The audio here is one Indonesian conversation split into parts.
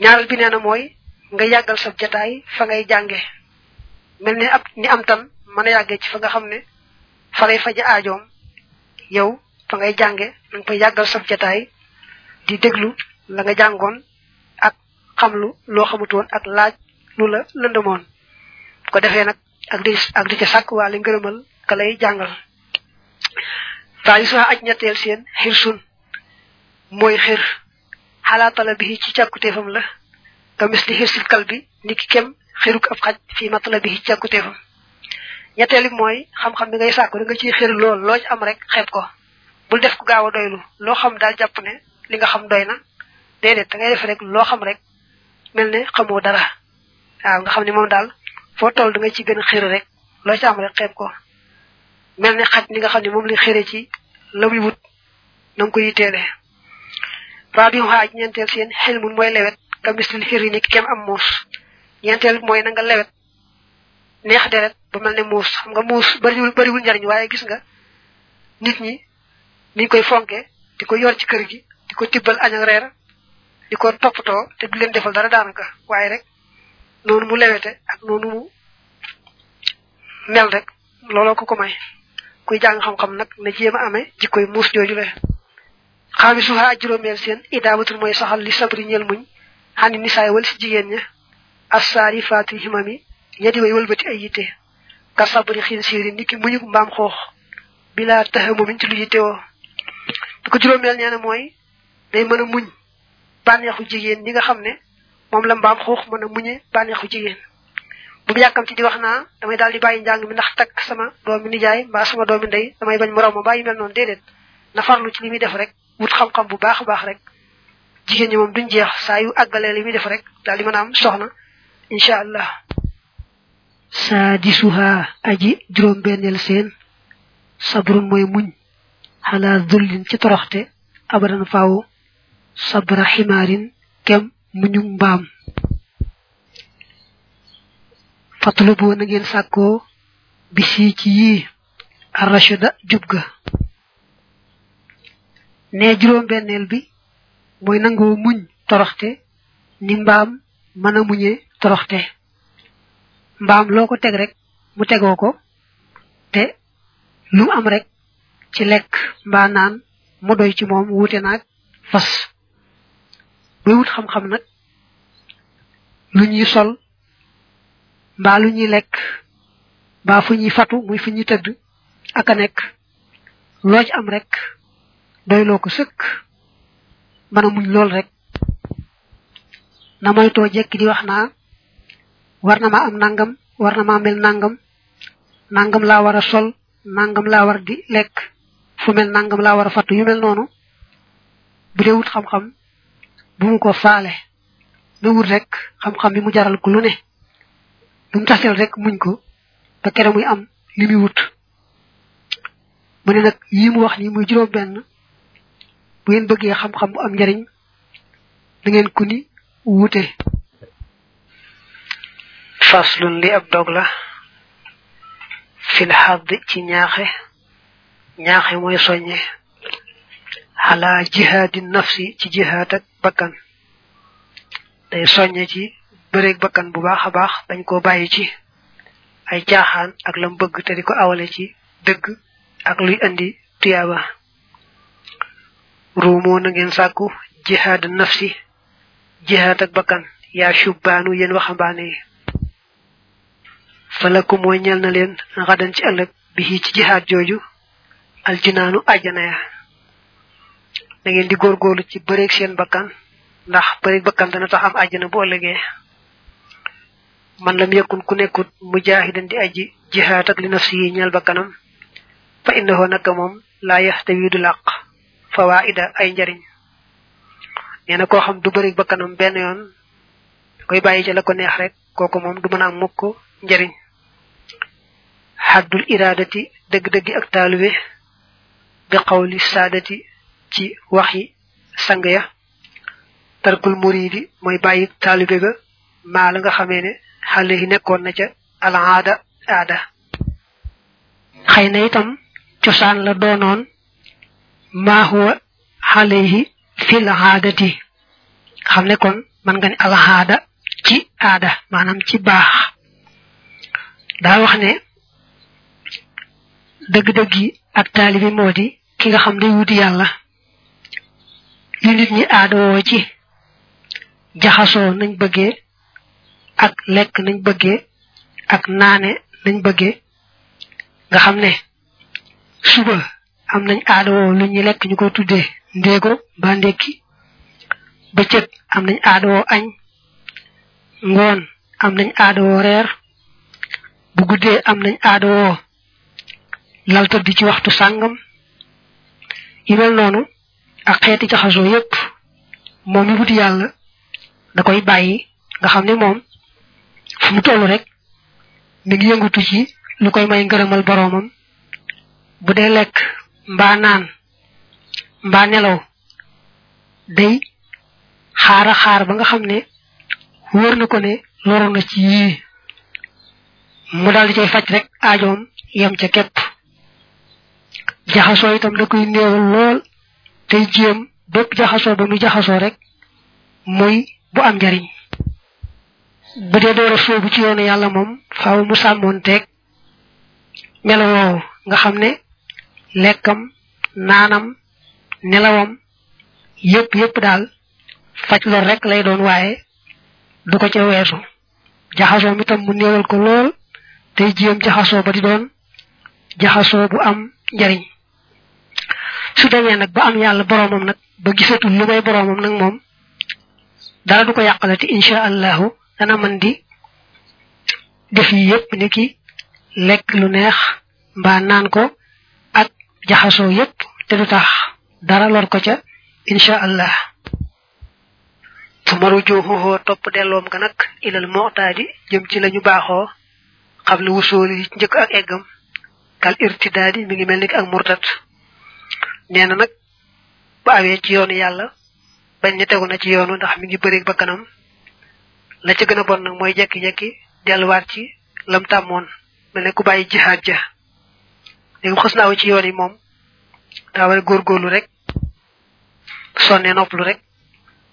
ñaaral bi nee na mooy nga yàggal sa jataay fa ngay jànge. Mel ni ab ni am tan mën a ci fa nga xam ne fa lay faja aajoom. Yow fa ngay jànge da nga fay yàggal sa jataay di déglu la nga jàngoon ak xamlu loo xamutoon ak laaj lu la lëndëmoon. Ko defee nag ak di ak di ca sàkk waale ngërëmal ka lay jàngal. Taalisuha aj ñetteel seen xir sun mooy xir. Xalaatala bi ci càkkuteefam la. Ka mis li xir sil kal bi ni ki kem xiruk ab xaj fi matala bi ci càkkuteefam ñetteel bi mooy xam-xam bi ngay sàkku da nga ciy xir lool loo ci am rek xeeb ko. Bul def ko gaaw a doylu. Loo xam daal jàpp ne li nga xam doy na. Déedéet da ngay def rek loo xam rek mel ne xamoo dara. Waaw nga xam ne moom daal foo toll da nga ci gën a xir rek. Loo ci am rek xeeb ko. Mel ne xaj ni nga xam ne moom li xire ci la wut na nga ko yitteele. Rabi xaaj ñeenteel seen xel mun mooy lewet ka mislil xir yi ni kem am muus. Ñeenteel mooy na nga lewet neex deret ba mel ne muus. Xam nga muus bariwul bariwul njariñ waaye gis nga nit ñi niñ koy fonke di ko yor ci kër gi di ko tibbal añ ak reer di ko toppatoo te du leen defal dara daanaka. Waaye rek noonu mu lewete ak noonu mu mel rek looloo ko ko may. Kuy jàng xam-xam nag na jéem a amee jikkoy muus jooju le ak juróomeel seen idaabatul mooy saxal li sabri ñel muñ xani nisaay wal si jigéen ña assaari faati himami ñedi way wëlbati ay yitte ka sabri xiin siiri niki muñu mbaam xoox bila taxamu min ci lu yittewoo bi ko juróomeel nee na mooy day mën a muñ bànneexu jigéen ñi nga xam ne la muñe bu di damay mi ndax sama doomi nijaay mbaa sama doomi ndey damay bañ moroom ma bàyyi mel noonu déedéet. Na farlu ci def rek wut xam-xam bu baax baax rek. Jigéen ñi moom duñ jeex saa yu àggalee li muy def rek daal di mën am soxna incha allah. Saadisuha aji juróom benneel seen sabrun mooy muñ. Xalaa dullin ci toroxte abadan faaw sabra ximaarin kem muñu mbaam. Fatlubu na ngeen sàkkoo bisi ci yii arrachida jub ga ne juróom benneel bi mooy nangoo muñ toroxte ni mbaam mën a muñe toroxte. Mbaam loo ko teg rek mu tegoo ko te lu am rek ci lekk mbaa naan mu doy ci moom wuute naag fas. Buy wut xam-xam nag lu ñuy sol mbaa lu ñuy lekk mbaa fu ñuy fatu muy fu ñuy tëdd ak a nekk. Loo ci am rek doyloo ko sëkk. Mën a lool rek. Na moytoo jekki di wax naa war na ma am nangam war na mel nangam. Nangam laa war a sol nangam laa war di lekk. Fu mel nangam laa war a fatu. Yu mel noonu bu dee xam-xam bu mu ko faale na wut rek xam-xam bi mu jaral ko lu ne. Bu mu rek muñ ko ba kere muy am li wut. Mu ne nag yi wax ni muy juróom benn bu ngeen bëggee xam-xam bu am njariñ da ngeen ku ni wute faslun li ab dog la fil xadd ci ñaaxe ñaaxe mooy soññe xala jihaadi nafsi ci jihaad ak bakkan. Day soññe ci bëreeg bakkan bu baax a baax dañ ko bàyyi ci ay caaxaan ak lam bëgg te di ko awale ci dëgg ak luy andi tuyaaba ruumoo na ngeen sàkku jihaad nafsi jihaad ak bakkan yaa shubbaanu yéen waxambaane yi falaku mooy ñel na leen ci ëllëg bi ci jihaad jooju aljinaanu àjjana ya. Da ngeen di góorgóorlu ci bëreeg seen bakkan ndax bëreeg bakkan dana tax am àjjana bu ëllëgee. Man lam yakun ku nekkut mujaahidan di aji jihaad ak li nafsi yi ñeel bakkanam fa innahu naka moom laa fawaida ay njariñ. Nee na koo xam du bëreeg bakkanam benn yoon koy bàyyi ci la ko neex rek kooku moom du mën am mukk njariñ. Xaddul iraadati dëgg-dëggi ak taalube bi xawli saadati ci waxi sang ya. Tarkul muridi mooy bàyyi taalube ba maa la nga xamee ne xale yi nekkoon na ca alaada aada. Xëy na itam cosaan la doonoon maa huwa xale yi fil aadati. Xam ne kon man nga ni alhaada ci aada maanaam ci baax. Daa wax ne dëgg-dëgg yi ak taalibi moo ki nga xam day wuti yàlla yu nit ñi aada woo ci jaxasoo nañ bëggee ak lekk nañ bëggee ak naane nañ bëggee nga xam ne suba am nañ aada woo lu ñuy lekk ñu koy tuddee ndéego ba ndékki bëccëg am nañ aada woo añ ngoon am nañ aadawoo reer bu guddee am nañ aada woo lal tëdd ci waxtu sàngam. Yi mel noonu ak xeeti jaxasoo yépp moom mi wuti yàlla da koy bàyyi nga xam ne moom fu mu toll rek mi ngi yëngutu ci lu koy may ngërëmal boroomam. Bu dee lekk mbaa naan mbaa nelaw day xaara xaar ba nga xam ne wóor na ko ne loru na ci yii. Mu daal di cay faj rek aajoom yem ca képp. Jaxasoo itam da koy néewal lool tey jéem bépp jaxasoo ba muy jaxasoo rek muy bu am njariñ. Bu dee door a soobu ci yoonu yàlla moom faaw mu sàmmoon teeg melo nga xam ne lekkam naanam nelawam yépp yépp daal faj rek lay doon waaye du ko ca weesu. Jaxasoo mi tam mu néewal ko lool tey jéem jaxasoo ba di doon jaxasoo bu am njariñ. Su demee nag ba am yàlla boroomam nag ba gisatul lu may boroomam nag moom dara du ko yàqalati insha allahu dana mën di def yi yépp ni ki lekk lu neex mbaa naan ko ak jaxasoo yépp te du tax dara lor ko ca insha allah. Fu maru jooxuxoo topp delloom ga nag ilal moxtaadi jëm ci lañu baaxoo. Xam lu wusooli njëkk ak eggam kal irtidaadi mi ngi mel ni ak murtat. Nee na nag bu awee ci yoonu yàlla bañ ne tegu na ci yoonu ndax mi ngi bëri ba kanam la ca gën a bon nag mooy jekki-jekki delluwaat ci lam tàmmoon mel ne ku bàyyi jihaad ja léegi xës naaw ci yoon yi moom. Daa war a góorgóorlu rek. Sonne nopplu rek.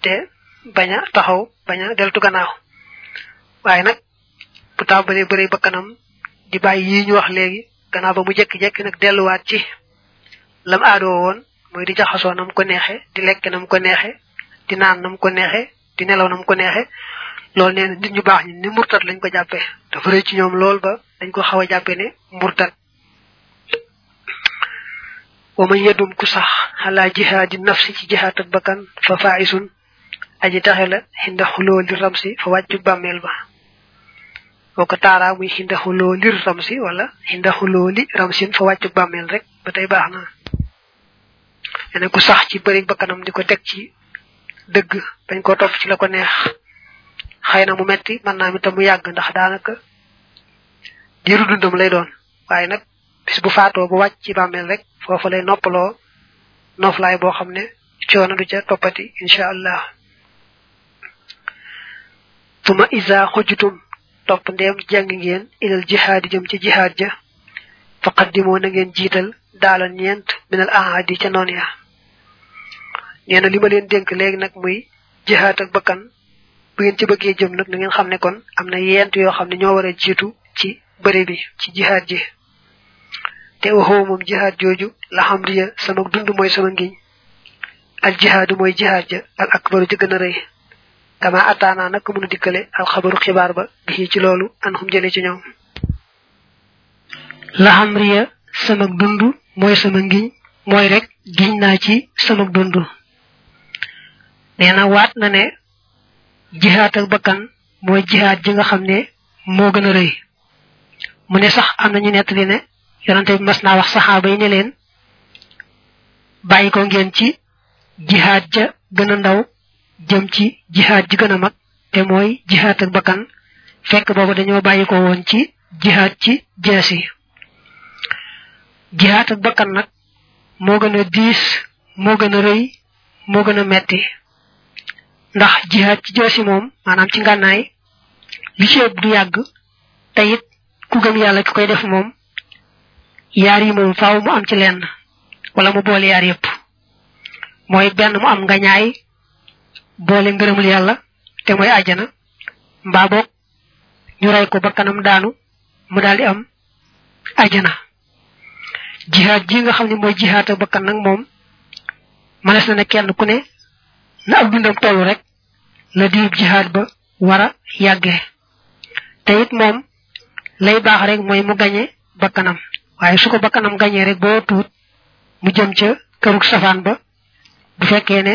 Te bañ a taxaw bañ a deltu gannaaw. Waaye nag bu tàmbalee bëri ba kanam di bàyyi yi ñu wax léegi gannaaw ba mu jekki-jekki nag delluwaat ci lam aadoo woon mooy di jaxasoo nam ko neexe di lekk nam ko neexe di naan nam ko neexe di nelaw nam ko neexe. Loolu nee na nit ñu baax ñi ni murtat lañ ko jàppee. Dafa rëy ci ñoom lool ba dañ ko xaw a jàppee ne murtat wa man yedum ku sax xalaa jihaadi nafsi ci jihaat ak bakkan fa faisun aji taxe la li ramsi fa wàccu bàmmeel ba. Boo ko taaraa muy xinda xuloo ramsi wala xinda xuloo li ramsin fa wàccu bàmmeel rek ba tey baax na. Ene ku sax ci bëri bakkanam di ko teg ci dëgg bañ ko topp ci la neex. Xëy mu metti mën naa mi ndax lay bis bu faatoo bu wàcc ci bàmmeel rek foofu lay noppaloo noflaay boo xam ne coono du ca toppati incha allah. Tuma isa xujjutum topp ndeem jàng ngeen ilal jihaadi jëm ci jihaad ja faqaddimoo na ngeen jiital daala ñeent minal ahadi ca noon ya. Nee na li ma leen dénk léegi nag muy jihaad ak bakkan bu ngeen ci bëggee jëm nag na ngeen xam ne kon am na yent yoo xam ne ñoo war jiitu ci bëre bi ci jihaad ji. Te waxoo moom jihaad jooju la xam riya sama dund mooy sama ngiñ. Al jihaadu mooy jihaad ja al akbaru ja gën kama ataana nag mënu dikkale al xabaru xibaar ba bi ci loolu an xum jële ci ñoom. La xam riya sama dund mooy sama ngiñ mooy rek giñ naa ci sama dund. Nee na waat na ne jihaad ak bakkan mooy jihaad ji nga xam ne moo gën a rëy. Mu ne sax am nettali ne yonante bi mas naa wax saxaaba yi ne leen bàyyi ko ngeen ci jihaad ja gën a ndaw jëm ci jihaad ji gën a mag te mooy jihaad ak bakkan. Fekk boobu dañoo bàyyi ko woon ci jihaad ci jeesi jihaad ak bakkan nag moo gën a diis moo rëy metti. Ndax jihaad ci jeesi moom maanaam ci ngànnaay li ci ëpp du yàgg te ku gëm yàlla ki koy def moom yaar yi moom faaw mu am ci lenn wala mu boole yaar yépp mooy benn mu am ngañaay boole ngërëmul yàlla te mooy àjjana mbaa boog ñu rey ko bakkanam daanu mu daal am àjjana. Jihaad ji nga xam ne mooy jihaad ak bakkan nag moom mënees na ne kenn ku ne na ab dundam toll rek la diib jihaad ba war a yàggee. Te it moom lay baax rek mooy mu gañe bakkanam waaye su ko bakkanam rek boo tuut mu jëm ca kërug safaan ba bu fekkee ne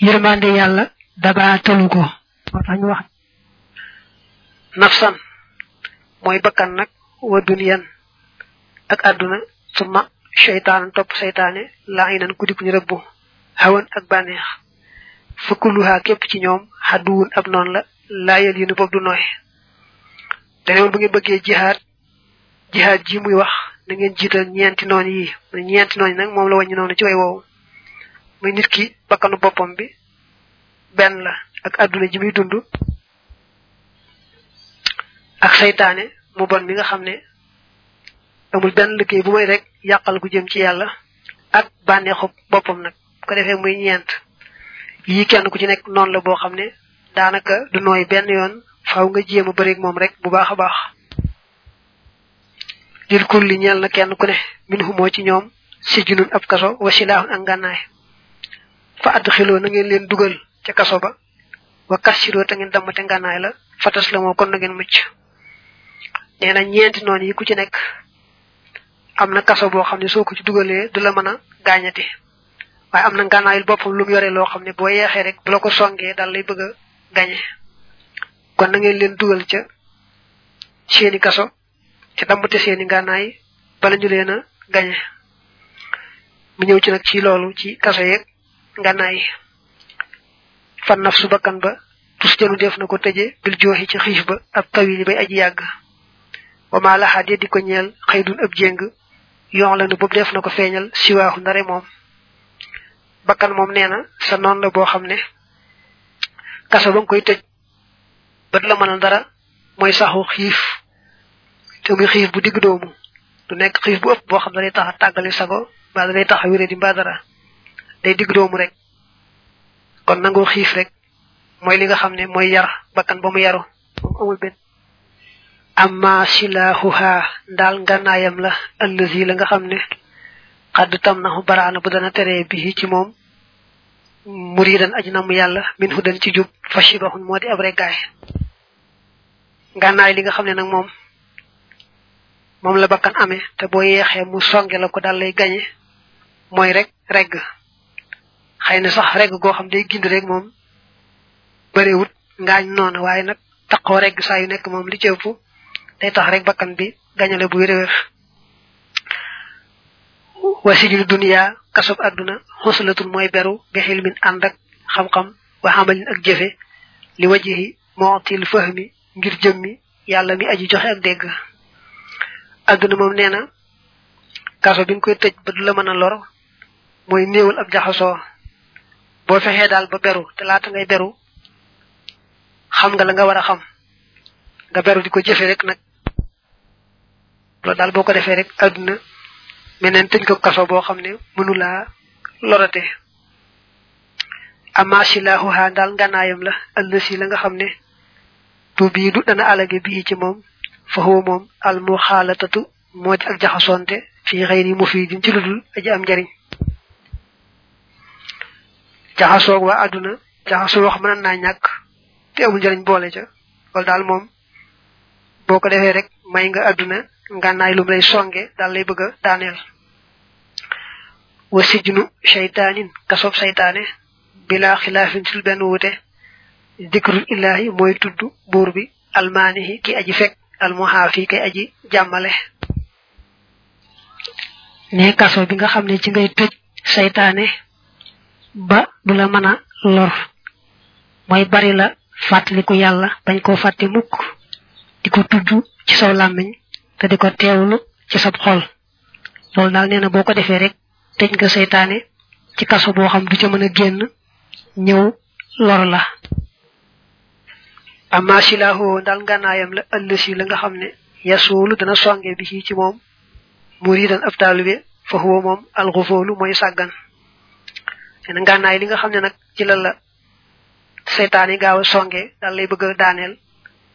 yërmande yàlla daba tëlu ko tax ñu wax nafsan mooy bakkan nag wa duniyan ak àdduna suma seytaan topp seytaane laa inan ku dik ñu rëbbu hawan ak bànneex. Fëkkuluhaa képp ci ñoom xadduwun ab noonu la laayal yi nu boobu du nooy. Dane woon bu ngeen bëggee jihaad ji muy wax na ngeen jiital ñeenti noon yi muy ñeenti noon yi nag moom la wàññi noonu ci way woowu muy nit ki bakkanu boppam bi benn la ak àdduna ji muy dund ak saytaane mu bon mi nga xam ne amul benn liggéey bu may rek yàqal gu jëm ci yàlla ak bànneexu boppam nag. Ko defee muy ñeent. Yii kenn ku ci nekk noonu la boo xam ne daanaka du nooy benn yoon. Faaw nga jéem a bëreeg moom rek bu baax a baax lil kulli ñeel na kenn ku ne min humoo ci ñoom si junun ab kaso wa silaahun ak ngànnaay. Fa add xiloo na ngeen leen dugal ca kaso ba wa kassiroo te ngeen dammate ngànnaay la fatas la moo kon na ngeen mucc. Nee na ñeenti noonu yi ku ci nekk am na kaso boo xam ne soo ko ci dugalee du la mën a gaañati. Waaye am na ngànnaayul boppam lu mu yore loo xam ne boo yeexee rek bu la ko songee daal lay bëgg a gañe kon na ngeen leen dugal ca seeni kaso te dammate seeni ngànnaay bala ñu leen a gañe mu ñëw ci nag ci loolu ci ngànnaay fan naf su bakkan ba. Tus jënu def na ko tëje bil jooxi ci xiif ba. Ab tawili bay aji yàgg wama laxaa de di ko ñeel xëy dun ab jéng yoon la nu boobu def na ko feeñal siwaaxu ndare moom bakkan moom nee na sa noon la boo xam ne. Kaso ba nga koy tëj ba du la dara mooy saxu xiif te muy xiif bu digg doomu. du nekk xiif bu ëpp boo xam ne day tax a tàggale sago mbaa tax a wéré di mbaa dara. day digg doomu rek. kon nangoo xiif rek mooy li nga xam ne mooy yar bakkan ba mu yaru. moom amul benn. amma silaahuha ndaal ngànnaayam la allazi la nga xam ne xadd tam na baraana bu dana teree bi ci moom. muridan na mu yàlla min hu dan ci jub fashibahun moo di ab reggaay ngànnaay li nga xam ne nag moom moom la bakkan amee te boo yeexee mu songe la ko daal lay gañe mooy rek regg xëy na sax regg goo xam day gind rek moom bëriwut ngaañ noonu waaye nag taqoo regg saa yu nekk moom li ci day tax rek bakkan bi gañale bu wér-wér wasijul duniya kasob àdduna xosalatul mooy beru bi xilmin ànd ak xam-xam wa xamalin ak jëfe li wajihi mootil fahmi ngir jëmmi yàlla mi aji joxe ak dégg àdduna moom nee na kaso bi koy tëj ba du la mën a lor mooy néewal ab jaxasoo. boo fexee daal ba beru te laata ngay beru xam nga la nga war a xam. nga beru di ko jëfe rek nag. loolu daal boo ko defee rek àdduna meneen tëj ko kaso boo xam ne mënulaa lorate. ama silaahuha daal nganaayam la ëllësi la nga xam ne tu bii du dana alage bii ci moom. Fa moom al muxaalatatu moo di ak jaxasoonte fii xëyri mufidin ci ludul aji am njariñ. Jaxasoog waa àdduna jaxasoo wax mën naa ñàkk te amul njariñ boole ca. Loolu daal moom boo ko defee rek may nga àdduna ngànnaay lum lay songe daal lay bëgg a daaneel. Wa sijnu shaytaanin kasob saytaane bila xilaafin sul benn wute dikrul illaahi mooy tudd buur bi almaanihi ki aji fekk. Almuhaafi kay aji jàmmale. Ne kaso bi nga xam ne ci ngay tëj saytaane ba du la mën a lor. Mooy bari la fàttaliku yàlla bañ koo fàtte mukk. Di ko tudd ci saw làmmiñ te di ko teewlu ci sab xol. Loolu daal nee na boo ko defee rek tëj nga seytaane ci kaso boo xam du ca mën a génn ñëw lor la amma silaahu daal ngànnaayam la ëllësi la nga xam ne yasuulu dana songe bi ci moom. Muridan ab taalibe fa huwa moom alxufoolu mooy sàggan. Nee na ngànnaay li nga xam ne nag ci la la seytaane gaaw songe dal lay bëgg daaneel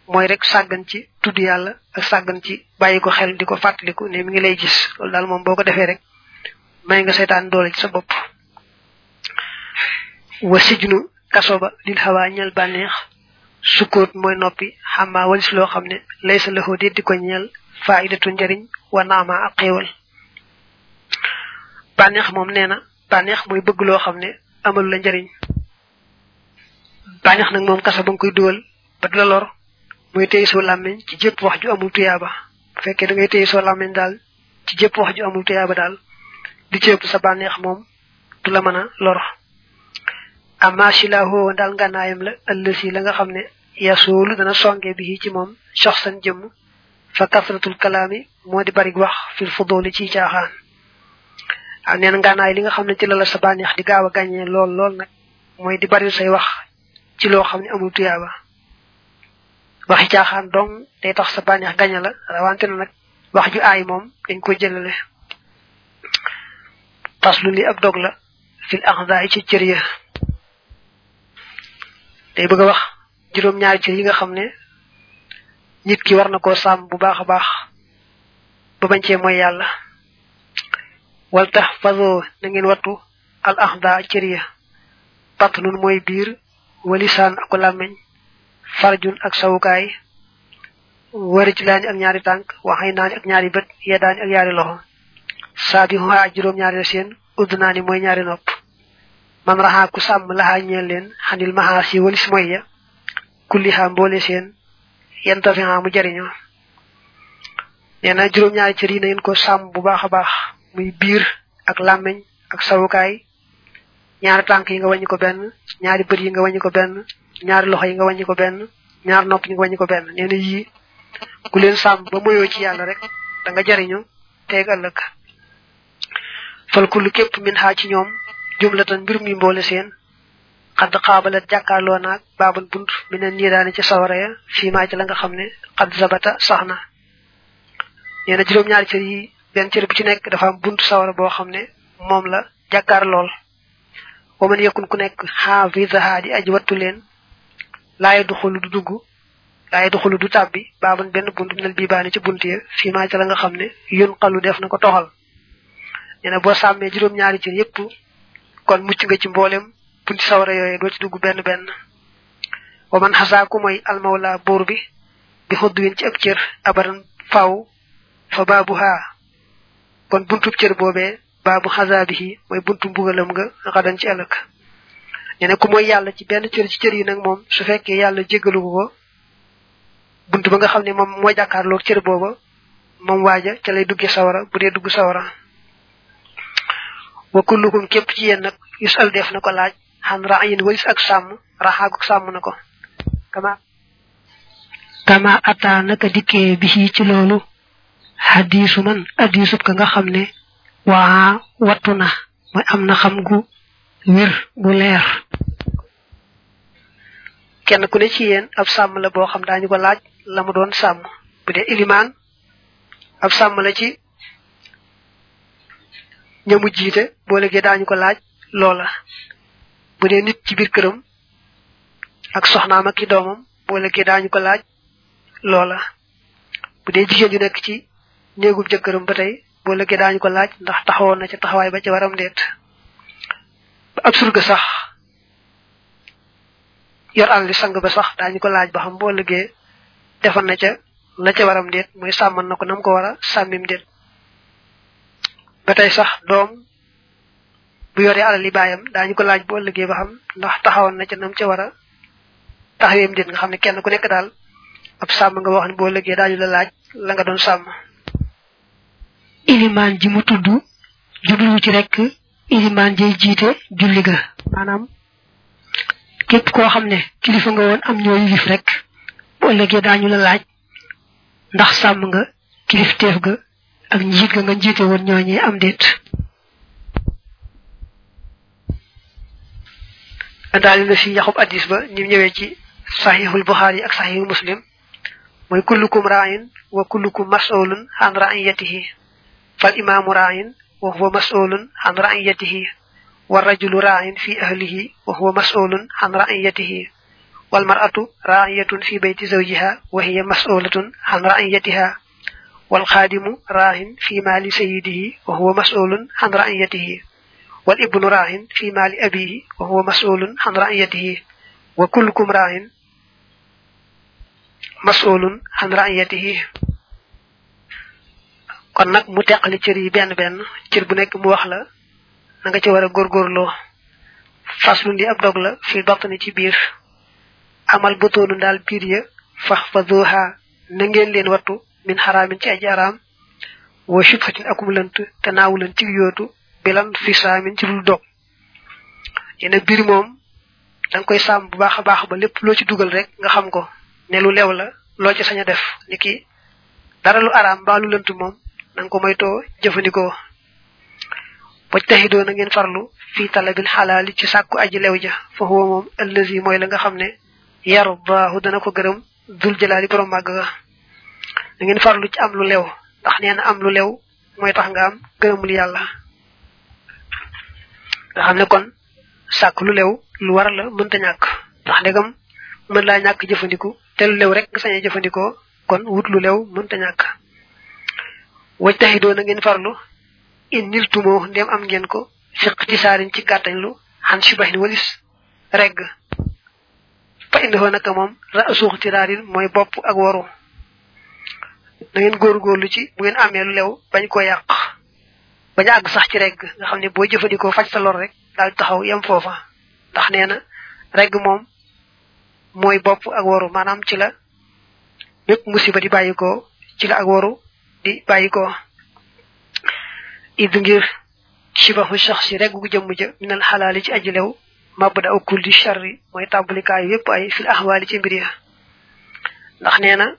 mooy rek sàggan ci tudd yàlla ak sàggan ci bàyyi ko xel di ko fàttaliku ne mi ngi lay gis. Loolu daal moom boo ko defee rek may nga seytaan doole ci sa bopp. Wa sijnu kaso ba lil xawaa bànneex. Sukkoot mooy noppi. Xammaa walis loo xam ne lay sa loxoo déet di ko ñeel faidatu njariñ wa naama ak xéewal. Bànneex moom nee na bànneex mooy bëgg loo xam ne amalu la njariñ. Bànneex nag moom kaso ba nga koy duwal ba du la lor muy téye soo làmmiñ ci jëpp wax ju amul tuyaaba. Bu fekkee da ngay téye soo làmmiñ daal ci jëpp wax ju amul tuyaaba daal di ci sa bànneex moom du la mën a lor amma silaahu daal ngànnaayam la ëllësi la nga xam ne yasuulu dana songe bi ci moom soxsan jëmm. Fa kasratul kalaami moo di bari wax fil fudooli ci caaxaan. Waaw neen na ngànnaay li nga xam ne ci la sa bànneex di gaaw a gàññee lool lool nag mooy di bari say wax ci loo xam ne amul tuyaaba. Waxi caaxaan dong day tax sa bànneex gañe la rawante na nag wax ju aay moom dañ ko jëlale. Faslu li ab dog la fil axdaay ci cër ya. Day bëgg wax juróom-ñaari cër yi nga xam ne nit ki war na koo sàmm bu baax a baax ba bañ cee mooy yàlla. wal tax faso na ngeen wattu al axda cër ya. Batnun mooy biir walisaan ak làmmeñ farjun ak sawukaay wari ci laani ak ñaari tànk waxay naani ak ñaari bët yeddaani ak ñaari loxo. Xuwaa ak juróom-ñaari la seen udd naa mooy ñaari nopp. Man raxaa ku sàmm laxaa ñeel leen xanil maxaa si walis moy ya kullihaa mboole seen yenta fi mu jariñoo nee na juróom-ñaari cër yi na ngeen ko sàmm bu baax a baax muy biir ak làmmiñ ak sawukaay. Ñaari tànk yi nga wàññi ko benn ñaari bët yi nga wàññi ko benn ñaari loxo yi nga wàññi ko benn ñaari nopp yi nga wàññi ko benn. Nee na yii ku sàmm ba moyoo ci yàlla rek da nga jariñu teeg ëllëg. Fal kullu képp min xaa ci ñoom jumlatan mbir mi mboole seen xadd xaabalat jàkkaarloo naag baabal bunt mi ne nii daane ci sawara ya. Fii maa ci la nga xam xadd zabata sax na nee juróom-ñaari cër yi benn cër bu ci nekk dafa am bunt sawara boo xam ne moom la jàkkaar lool. Wa man yakun ku nekk xaafisaha di aji wattu leen laaye du xulu du dugg laaye du xulu du tàbbi baaban benn bunt minal bii baani ci bunt ya fii maa ci la nga xam yun xalu def na ko toxal. Nee na boo sàmmee juróom-ñaari cër yépp kon mucc nga ci mboolem bunti sawara yooyu doo ci dugg benn benn. Wa man xasaa ku mooy almawla buur bi bi xudd win ci ab cër abadan faw fa baabu haa kon buntub cër boobee baabu xasaa bi mooy buntu mbugalam nga xadan ci ëllëg. Na ku mooy yàlla ci benn cër ci cër yi nag moom su fekkee yàlla jéggalu ko bunt ba nga xam ne moom moo jàkkaarloog cër booba moom waaja lay dugge sawara bu dee dugg sawara wa kullukum képp ci yéen nag yusal def na laaj xan walis ak sàmm raxaaguk sàmm kama kama ata naka dikkee bi ci loolu xadiisu man hadiisub ka nga xam ne waa wattu na mooy am na xam gu wér gu leer. Kenn ku ne ci yéen ab la xam ko laaj bu ab la ci ñamu jiite boo léegi daañu ko laaj loola. Bu dee nit ci biir këram ak soxnaam ak ki doomam boo léegi daañu ko laaj loola. Bu dee jigéen ju nekk ci néegub jëkkëram ba tey boo léegi daañu ko laaj ndax taxawoon na ca taxawaay ba ca waram deet ba ab sax yor àll li sang ba sax daañu ko laaj ba xam boo léegi defal na ca la ca waram deet mooy sàmman na ko nam ko war a sàmmim deet ba tey sax doom bu yoree alal li baayam daañu ko laaj bu ëllëgee ba xam ndax taxawoon na ca nam ca war a taxaweem déet nga xam ne kenn ku nekk daal ab sàmm nga wax ne boo ëllëgee daañu la laaj la nga doon sàmm. Ilimaan ji mu tudd jublu ci rek ilimaan jay jiite julli ga. Maanaam képp koo xam ne kilifa nga woon am ñoo yilif rek bu ëllëgee daañu la laaj ndax sàmm nga kilifteef ga ak njiit ga nga njiite woon ñooñee am déet daal na fi yaxub addis ba ni ñëwee ci saxiixul buxaari ak saxiixul muslim mooy kullukum raayin wa kullukum mas'ulun an ra'iyatihi fal imaamu raayin wa huwa mas'ulun an ra'iyatihi wa rajulu raayin fi ahlihi wa huwa mas'ulun an ra'iyatihi wal mar'atu ra'iyatun fi bayti zawjiha wa hiya mas'ulatun an ra'iyatiha wal khadimu rahin fi mali sayyidihi wa huwa mas'ulun an ra'iyatihi wal ibnu rahin fi mali abihi wa huwa mas'ulun an ra'iyatihi wa kullukum rahin mas'ulun an ra'iyatihi kon nak mu tekkali cër yi benn benn cër bu nekk mu wax la na nga ci war a góorgóorloo faslu ndi ab dog la fi batni ci biir. Amal butoonu daal biir ya fax fa zuha na ngeen leen wattu min xaraamin ci aji araam wa shubhatin akum lënt te naawu leen ci yootu bilan fi saamin ci lul dog. Yene biir moom danga koy sàmm bu baax a baax ba lépp loo ci dugal rek nga xam ko ne lu lew la loo ci sañ a def. Niki dara lu araam mbaa lu lënt moom nanga ko moytoo jëfandikoo. Wajtahidoo na ngeen farlu fi talabil xalaali ci sàkku aji lew ja fa huwa moom allazi mooy la nga xam ne yarbaahu dana ko gërëm dul jalaali borom màgg ga. Na ngeen farlu ci am lu lew. Ndax nee na am lu lew mooy tax nga am gërëmul yàlla. Nga xam ne kon sàkk lu lew lu war la mënta ñàkk. Ndax ndegam mën laa ñàkk jëfandiku te lu lew rek nga sañee jëfandikoo kon wut lu lew mënta ñàkk. Wajtahidoo na ngeen farlu. In niltumoo ndem am ngeen ko. Ci saarin ci gàttañ lu xan shibahin walis regg. Fa indihoo naka moom ra suux tiraarin mooy bopp ak waru na ngeen góorgóorlu ci bu ngeen amee lu lew bañ ko yàq. bañ àgg sax ci regg nga xam ne boo jëfandikoo faj sa lor rek daal taxaw yem foofa. ndax nee na regg moom mooy bopp ak waru maanaam ci la bépp musiba di bàyyikoo ci la ak waru di bàyyikoo. Id ngir shibahu shakhsi rek gu jëm ja minal halali ci aji lew mabda kulli charri mooy tambalikaay yépp ay fil ahwali ci mbir ya. ndax neena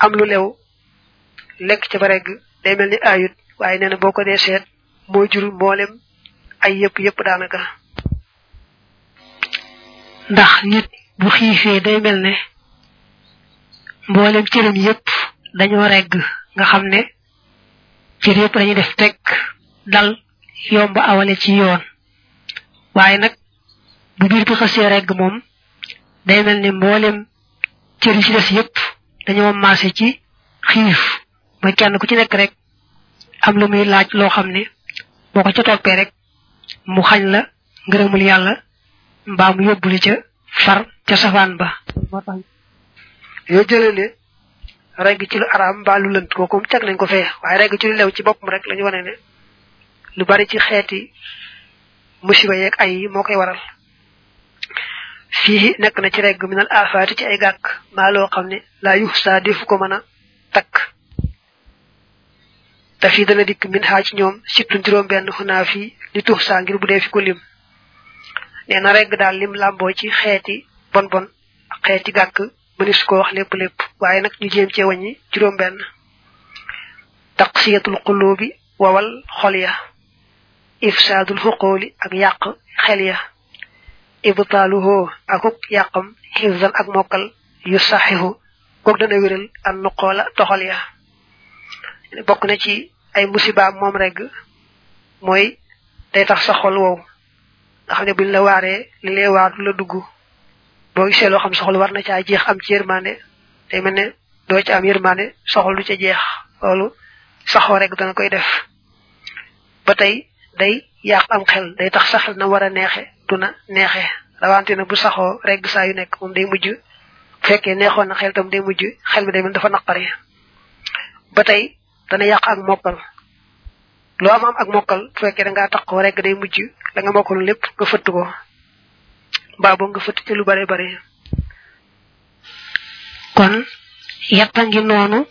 am lu lew lek ci bareg day melni ayut waye neena boko dé sét mo jur mbolem ay yépp yépp danaka ndax nit bu xifé day melne mbolem cëram yépp dañoo regg nga xamne cër yépp dañuy def tek dal yomb awale ci yoon. Waaye nag bu biir bi xasee regg moom day mel ni mboolem cër yi ci des yépp dañoo maase ci xiif mooy kenn ku ci nekk rek am lu muy laaj loo xam ne boo ko ca toppee rek mu xañ la ngërëmul yàlla mbaa mu yóbbuli ca far ca safaan ba. Yoo jëlee ne regg ci lu araam mbaa lu lënt kooku teg nañ ko fee waaye regg ci lu lew ci boppam rek lañu wane ne lu bari ci xeeti musiba yeeg ay moo koy waral. Fii nekk na ci regg minal afaati ci ay gàkk maa loo xam ne laa yux saa defu ko mën a takk te fii dana dikk min ci ñoom surtout juróom benn xunaa fii li tux saa ngir bu dee fi ko lim nee na regg daal lim làmboo ci xeeti bon bon ak xeeti gàkk mënis ko wax lépp lépp waaye nag ñu jéem cee wàññi juróom benn taqsiyatul qulubi wawal xol ya ifsaadul xuqooli ak yàq xel ya ibtaaluhu akuk yàqam xifzan ak mokkal yu saxihu kook dana wéral an nuqoola toxal ya bokk na ci ay musibaam moom rek mooy day tax sa xol wow. Nga xam ne buñ la waaree li lay waar la dugg. Boo gisee loo xam soxol war na caa jeex am ci yërmande day mel ne doo ci am yërmande soxol du ca jeex. Loolu saxoo rek dana koy def. Ba tey day yàq am xel day tax saxal na war a neexe du na neexe. Rawante na bu saxoo rek saa yu nekk moom day mujj bu fekkee neexoon na xel tam day mujj xel mi day mel dafa naqari. Ba tey dana yàq ak mokkal. Loo am am ak mokkal fekkee da ngaa taqoo rek day mujj la nga mokkal lépp nga fëtt ko. Mbaa nga fëtt ci lu bare bare. Kon yetta ngi noonu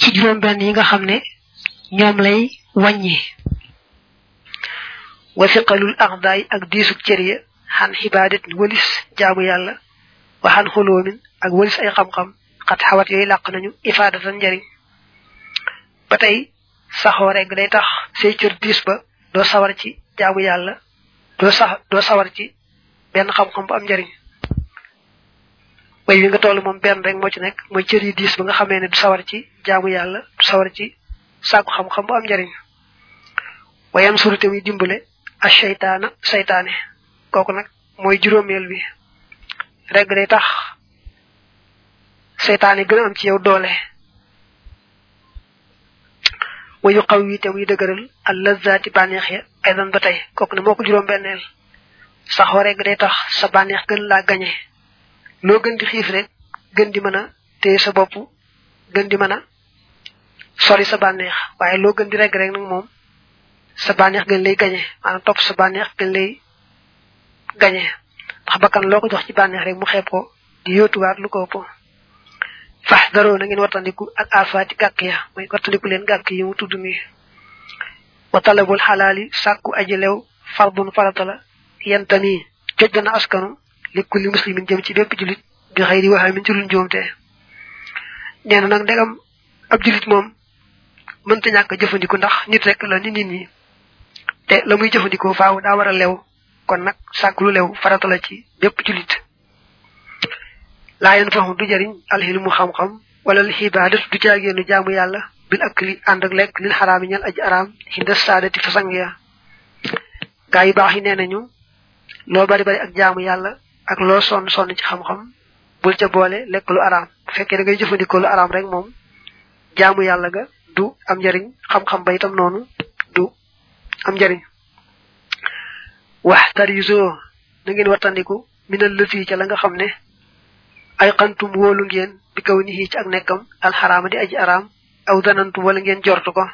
ci juróom benn yi nga xam ne ñoom lay wàññi. Wa fiqalul aqdaay ak diisuk cër ya xan xibaadat walis jaamu yàlla wa xan xuloomin ak walis ay xam-xam xat xawat yooyu làq nañu ifaadatan njariñ. Ba tey saxoo rek day tax say cër diis ba doo sawar ci jaamu yàlla doo sax doo sawar ci benn xam-xam bu am njariñ way wi nga toll moom benn rek moo ci nekk mooy cër yi diis ba nga xamee ne du sawar ci jaamu yàlla du sawar ci sàkku xam-xam bu am njariñ wayam surute muy dimbale a seytaana seytaane kooku nag mooy juróomeel bi reg day tax seytaane gën am ci yow doole wa yu xaw yi te muy dëgëral al lazzaati bànneex ya aydan ba tey. Kooku ne moo ko juróom benneel saxoo rek day tax sa bànneex gën laa gañe. Loo gën di xiif rek gën di mën a téye sa bopp gën di mën a sori sa bànneex. Waaye loo gën di reg rek nag moom sa bànneex gën lay gañe. Maanaam topp sa bànneex gën lay gañe. Ndax bakkan loo ko jox ci bànneex rek mu xeeb ko di yóotuwaat lu ko daroo na ngeen wattandiku ak alfaati gàkk ya. Mooy wattandiku leen gàkk yi mu tudd nii wa talabul xalaali sàkku aji lew fardun farata la yentami joj dana askanu li kulli muslimin jëm ci bépp julit bi xëy di waxee min ci luñ joomte nee na nag ndegam ab julit moom mënta ñàkk jëfandiku ndax nit rek la ni nit ñi te la muy jëfandikoo faaw daa war a lew kon nag sàkk lu lew farata la ci bépp julit laa yen faxu du jariñ alxilmu xam-xam wala al xibadat du caagéenu jaamu yàlla bil akli ànd ak lekk lil xaraam ñal aji araam xinda saadati fa sang ya. Gaa baax yi nee nañu bari bari ak jaamu yàlla ak loo sonn sonn ci xam-xam bul ca boole lekk lu araam. Bu da ngay lu rek jaamu ga du am njariñ xam-xam ba du am njariñ. Wax tariso na ngeen wattandiku minal lëfi ca la nga xam ay xantum wóolu ngeen bi kaw ni ci ak nekkam alxaraama di aji araam aw danantum wala ngeen jortu ko.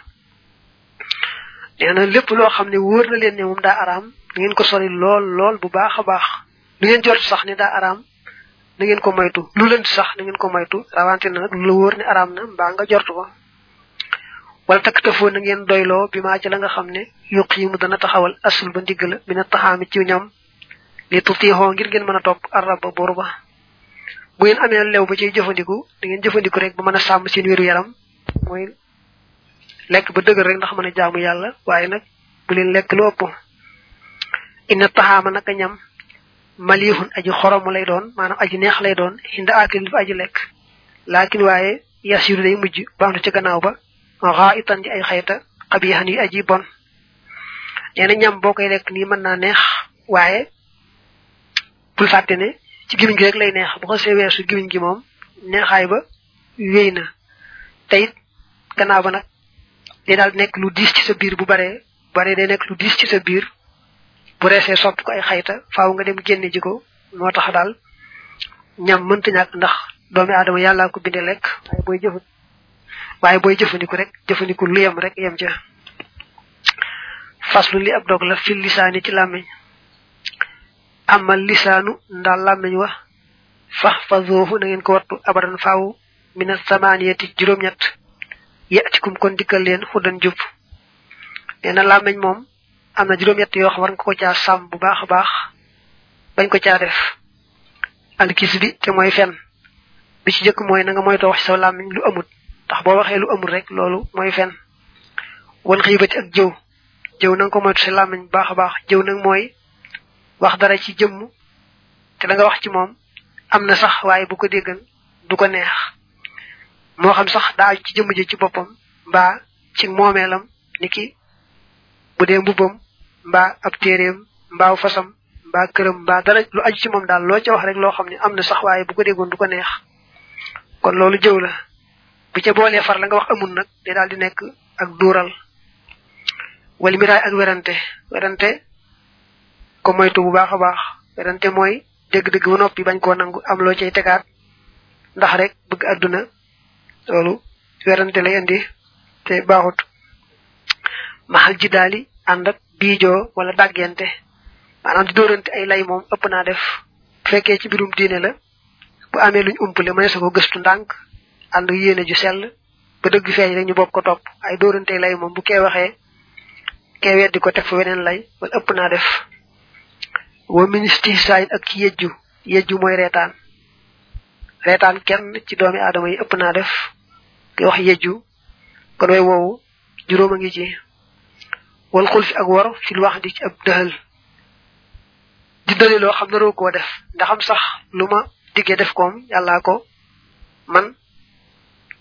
Nee na lépp loo xam ne wóor na leen ne moom daa araam na ngeen ko sori lool lool bu baax a baax. Lu ngeen jortu sax ne daa araam na ngeen ko moytu. Lu lënt sax na ngeen ko moytu rawante na nag lu la wóor ne araam na mbaa nga jortu ko. Wala takk tafoo na ngeen doyloo bi maa ci la nga xam ne yuq yi mu dana taxawal asul ba ndigg la mi na taxaami ci ñam li tutiixoo ngir ngeen mën a topp araba boru ba bu ngeen amee lew ba ciy jëfandiku da ngeen jëfandiku rek ba mën a sàmm seen wéru yaram. Mooy lekk ba dëgër rek ndax mën a jaamu yàlla waaye nag bu leen lekk inna taxaama ñam malihun aji xoromu lay doon maanaam aji neex lay doon hinda akil fa aji lekk laakin waaye yasiru day mujj baamtu ca gannaaw ba. Itan ji ay xayta xabiixan yi aji bon. Nee ñam boo koy lekk nii mën neex waaye bul fàtte ci gimiñ gi rek lay neex. Bu ko see weesu gimiñ gi moom neexaay ba wéy na. Te it ba nag day daal nekk lu diis ci sa biir bu baree baree day diis ci sa biir. Bu reesee sopp ko ay xayta faaw nga dem génne ji ko. Moo tax daal ñam mënta ñàkk ndax doomi aadama yàllaa ko bindee lekk. Waaye booy waaye booy jëfandiku rek jëfandiku lu yem rek yem ca. Faslu li ab dog la fil lisaani ci làmmiñ. Amal lisaanu ndaal làmmiñ wa fax fa zoofu na ngeen ko wattu abadan faaw mina samaniyati juróom-ñett yatikum kon dikkal leen xuddan jub nee na làmmiñ moom am na juróom-ñett yoo xam war nga ko caa sàmm bu baax baax bañ ko caa def. Alkis bi te mooy fen bi ci jëkk mooy na nga moytoo wax sa làmmiñ lu amut ndax boo waxee lu amul rek loolu mooy fen. Wal xiibati ak jëw jëw na nga ko moytu sa làmmiñ bu baax baax jëw nag mooy wax dara ci jëmm te da nga wax ci moom am na sax waaye bu ko déggan du ko neex. Moo xam sax daa ci jëmm ji ci boppam mbaa ci moomeelam ni ki bu dee mbubbam mbaa ab téeréem mbaa fasam mbaa këram mbaa dara lu aju ci moom daal loo ca wax rek loo xam ne am na sax waaye bu ko déggoon du ko neex. Kon loolu jëw la. Bu ca boolee far la nga wax amul nag day daal di nekk ak duural. Wala miraay ak werante. Werante ko moytu bu baax a baax. Werante mooy dégg-dégg ba noppi bañ koo nangu am loo cay tegaat. Ndax rek bëgg loolu werante lay indi te baaxut. Maxal ji daali ànd ak biijoo wala dàggente maanaam di dóorante ay lay moom ëpp naa def. Bu fekkee ci mbirum diine la bu amee luñ umpale mënees ko gëstu ndànk ànd yéene ju sell ba dëgg feeñ rek ñu bokk ko topp. Ay dóorante lay moom bu kee waxee kee weddi ko teg fa weneen lay wala ëpp naa def wa ministre sayin ak ci yejju mooy reetaan. Reetaan kenn ci doomi aadama yi ëpp naa def ki wax yejju. Kon way woowu juróom a ngi ci. Wal fi ak war fil wax di ci ab dëxal di dëli loo xam koo def. Ndaxam sax lu ma diggee def koom yàllaa ko man.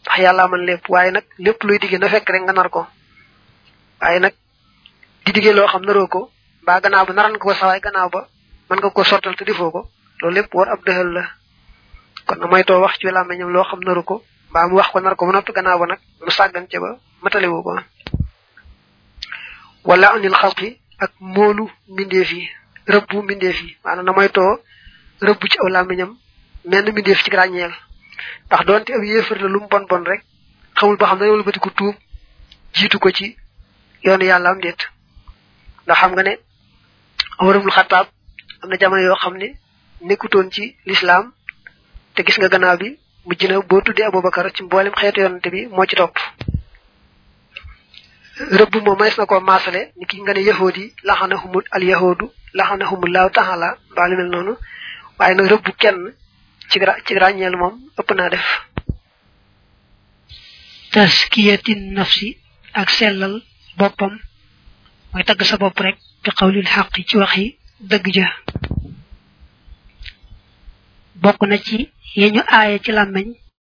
Ndax yàllaa man lépp. Waaye nag lépp luy diggee na fekk rek nga nar ko. Waaye nag di diggee loo xam naroo ko. Mbaa gannaaw ba naran ko sawaay gannaaw ba mën nga ko sortal te defoo ko lépp war ab dëhal la. Kon na moytoo wax ci làmmiñam loo xam naru ko mbaa mu wax ko nar ko ba noppi gannaaw ba nag mu sàggan ca ba matalewu ko. Wala anil xalqi ak moolu mbindeef yi rëbbu mbindeef yi maanaam na moytoo rëbbu ci aw làmmiñam menn mbindeef ci ràññeel. Ndax doonte ab yéefar la lu mu bon bon rek xamul ba xam dañoo wëlbati ko tuub ko ci yoonu yàlla am déet. Ndax xam nga ne xataab am na jamono yoo xam ne nekkutoon ci lislaam te gis nga gannaaw bi mujj na boo tuddee abubakar ci mboolem xeetu yonante bi moo ci topp. Rëbb moom manes na koo maasale ni ki nga ne yahood yi laxanahumul al yahudu laxanahumullahu taala mbaa lu mel noonu waaye nag rëbb kenn ci ci ràññeel moom ëpp naa def. Taskiyatin nafsi ak sellal boppam mooy tagg sa bopp rek bi xawlil xaq ci waxi dëgg ja. Bokk na ci yeñu aaye ci làmmeñ